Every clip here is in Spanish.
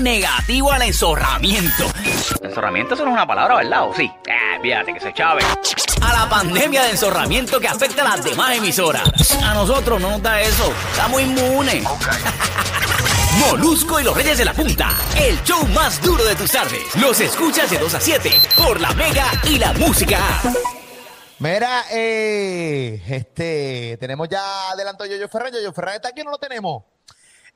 negativo al enzorramiento. Enzorramiento eso no es una palabra, ¿verdad? ¿O sí? Eh, fíjate que se chave. A la pandemia de enzorramiento que afecta a las demás emisoras. A nosotros no nos da eso. Estamos inmunes. Molusco y los Reyes de la Punta. El show más duro de tus tardes. Los escuchas de 2 a 7 por la Mega y la Música. Mira, eh, este, tenemos ya adelanto Yoyo Ferran. Yoyo Ferran está aquí, o no lo tenemos.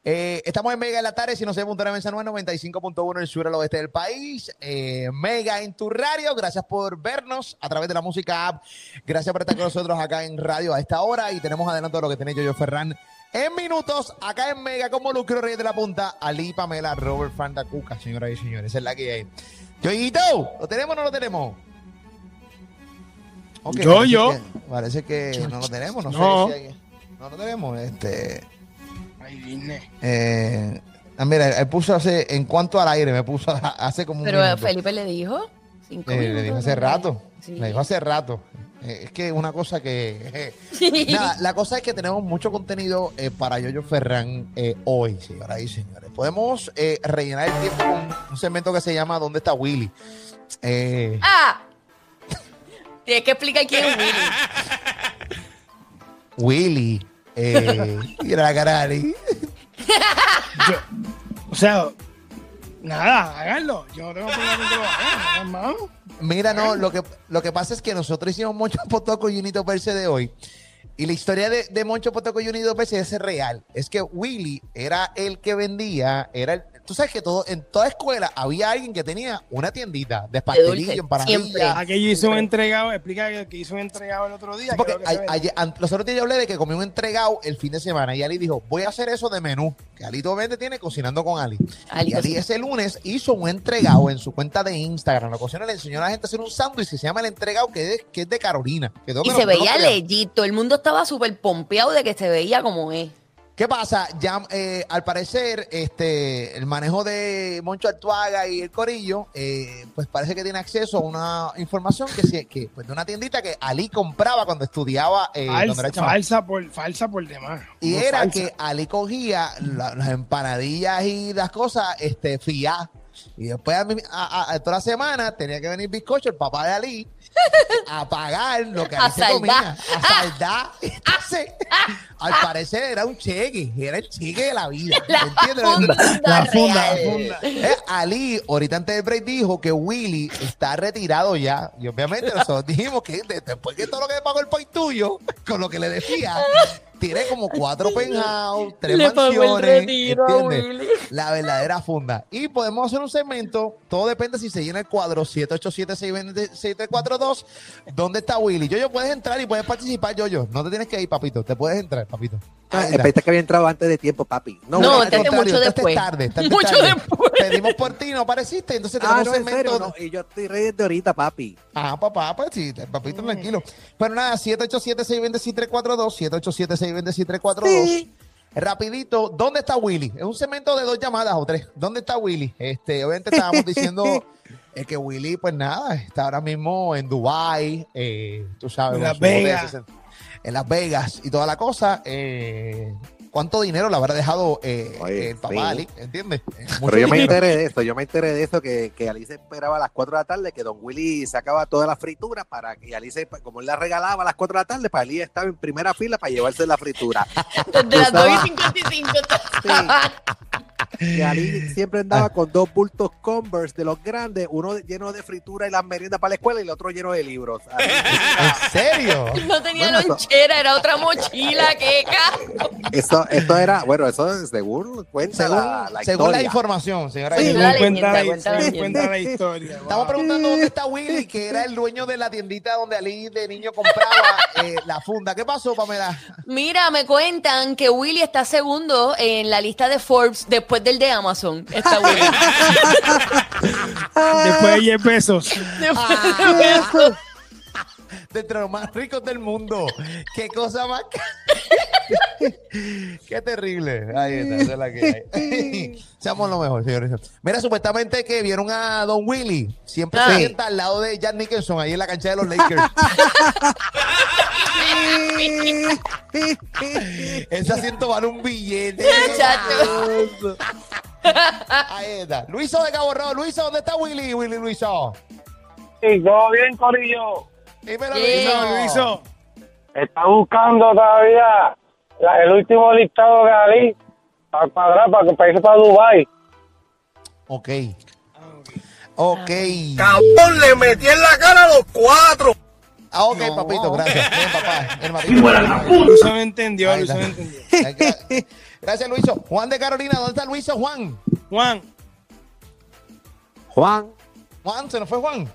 Eh, estamos en Mega en la tarde, si no se punto en 95.1 en el sur al oeste del país. Eh, Mega en tu radio, gracias por vernos a través de la música app. Gracias por estar con nosotros acá en radio a esta hora. Y tenemos adelanto de lo que tiene Yoyo Ferran en minutos, acá en Mega, como Lucro Reyes de la Punta, Ali Pamela, Robert Fanda Cuca, señoras y señores. Esa es la que hay. Yoyito, ¿lo tenemos o no lo tenemos? Yo, parece yo. que- parece que no lo tenemos, no, No. sé si hay- No lo tenemos, este... Ay, Disney. Eh, ah, mira, él puso hace, en cuanto al aire, me puso hace como un Pero minuto. Felipe le dijo. Cinco Eh, le minutos dijo hace rato. Sí. Le dijo hace rato. Eh, es que es una cosa que. eh, nada, la cosa es que tenemos mucho contenido eh, para Yoyo Ferran eh, hoy, señoras y señores. Podemos eh, rellenar el tiempo con un segmento que se llama ¿Dónde está Willy? Eh, ¡Ah! Tienes que explicar quién es Willy. Willy. Eh, mira la cara de Ali. Yo, o sea, nada, háganlo. Yo no tengo problema con que lo hagan, hermano. Mira, no, lo que, lo que pasa es que nosotros hicimos Moncho Potoco y Unito Perse de hoy. Y la historia de, de Moncho Potoco y Unito Perse es real. Es que Willy era el que vendía, era el, tú sabes que todo, en toda escuela había alguien que tenía una tiendita de pastelillo, dulce, empanadilla. siempre. Aquello hizo un entregado, explica que, hizo un entregado el otro día. Sí, porque creo que se a- ve. ayer- an- los otros días yo hablé de que comí un entregado el fin de semana y Ali dijo, voy a hacer eso de menú. Que Ali obviamente tiene cocinando con Ali. Ali y Ali cocina. ese lunes hizo un entregado en su cuenta de Instagram. La ocasión le enseñó a la gente a hacer un sándwich que se llama el entregado que es, que es de Carolina. Que Y que se veía legit. Todo el mundo estaba súper pompeado de que se veía como es. ¿Qué pasa? Ya, eh, al parecer, este, el manejo de Moncho Artuaga y el Corillo, eh, pues parece que tiene acceso a una información que, que pues de una tiendita que Ali compraba cuando estudiaba, eh, falsa, era falsa, por, falsa por demás. Y era falsa. que Ali cogía la- las empanadillas y las cosas este, fía. Y después a, mí- a- a- a toda la semana tenía que venir Bizcocho, el papá de Ali, a pagar lo que A Ali se comía. A saldar. Entonces, al parecer era un cheque. Era el cheque de la vida. La ¿Entiendes? funda La funda, la real. funda. Eh, Ali, ahorita antes del break, dijo que Willy está retirado ya. Y obviamente nosotros dijimos que de- después que todo lo que pagó el país tuyo, con lo que le decía, tiene como cuatro penthouse, tres Le mansiones. La verdadera funda. Y podemos hacer un segmento, todo depende si se llena el cuadro 787-620-6342. ¿Dónde está Willy? Yo, yo puedes entrar y puedes participar, yo, yo. No te tienes que ir, papito. Te puedes entrar, papito. Ah. Pensé que había entrado antes de tiempo, papi. No, al entraste contrario, mucho entraste después. tarde, entraste Mucho tarde. después. Pedimos por ti, no apareciste. Entonces tenemos Ah, un no, en segmento. serio, no. Y yo estoy ready desde ahorita, papi. Ah, papá, pues sí, papito, tranquilo. Pero nada, 787-620-6342, 787-620-6342. Sí. Rapidito, ¿dónde está Willy? Es un segmento de dos llamadas o tres. ¿Dónde está Willy? Este, obviamente estábamos diciendo eh, que Willy, pues nada, está ahora mismo en Dubai, eh, tú sabes, En Las Vegas. 60 en Las Vegas y toda la cosa. Eh, ¿Cuánto dinero le habrá dejado eh, Oye, el papá sí. Ali? ¿Entiendes? Mucho Pero yo me enteré de esto, yo me enteré de eso, que, que Alice esperaba a las 4 de la tarde, que Don Willy sacaba toda la fritura para que Alice, como él la regalaba a las 4 de la tarde, para Ali estaba en primera fila para llevarse la fritura. Desde las 2 Estaba- y 55. Y Ali siempre andaba con dos bultos Converse de los grandes, uno lleno de fritura y las meriendas para la escuela y el otro lleno de libros. ¿En serio? No tenía Bueno, eso- lonchera, era otra mochila, qué Eso, esto era, bueno, eso es según cuenta Según, la, la según la información, señora. Sí, la cuenta, la, cuenta la según leyenda. cuenta la historia. Estamos wow. preguntando dónde está Willy, que era el dueño de la tiendita donde Ali de niño compraba eh, la funda. ¿Qué pasó, Pamela? Mira, me cuentan que Willy está segundo en la lista de Forbes después del de Amazon. Está Willy. Después de 10 pesos. Después de eso. de entre los más ricos del mundo. Qué cosa más. Qué terrible. Ahí está, esa es la que hay. Seamos lo mejor, señores. Mira, supuestamente que vieron a Don Willy. Siempre Ah. se sienta al lado de Jan Nicholson, ahí en la cancha de los Lakers. Ese asiento vale un billete. Chacho. Ahí está. Luiso de Cabo Rojo. Luiso, ¿dónde está Willy? Willy Luiso. Sí, todo bien, Corillo. Dímelo, Yeah. Luiso. Luiso. Está buscando todavía la- el último listado de Ali para cuadrar, para, para irse para Dubai. Ok. Ok. ¡Cabrón, le metí en la cara a los cuatro! Ah, ok, No. papito, gracias. Bien, papá. Papito. Luiso me entendió, Ahí Luiso está. me entendió. Ay, gra- Gracias, Luiso. Juan de Carolina, ¿dónde está Luiso? Juan. Juan, Juan, Juan, se nos fue Juan.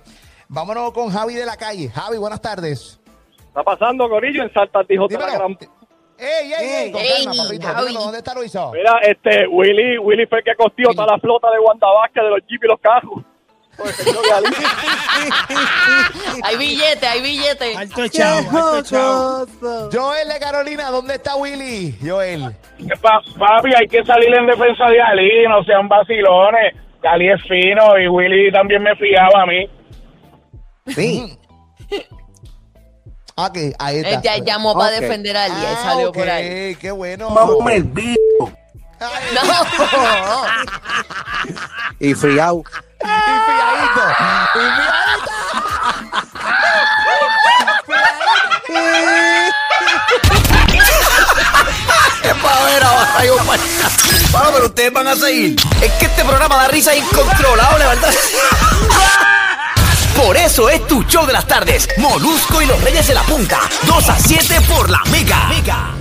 Vámonos con Javi de la calle. Javi, buenas tardes. Está pasando, Corillo, en Salta dijo Dímelo. ¡Ey, ey, ey! Con Ey, calma, papito. Javi. Dímelo, ¿dónde está Luiso? Mira, este, Willy, Willy fue el que costió toda la flota de Wanda Vázquez, de los jeep y los carros. Pues. Hay billete, hay billete. alto chavo, alto chavo. Joel de Carolina, ¿dónde está Willy? Joel. Pa- papi, hay que salir en defensa de Ali, no sean vacilones. Ali es fino y Willy también me fiaba a mí. Sí. Ah, que ahí está. Él ya llamó para defender a él Ah, salió por ahí. qué bueno. el bicho. Ay, No. Y friao. Y fiadito. Y fiadito. ¡Qué pavera, baja Bueno, pero ustedes van a seguir. Es que este programa da risa incontrolable, ¿verdad? Por eso es tu show de las tardes. Molusco y los Reyes de la Punta. 2 a 7 por la Mega. Mega.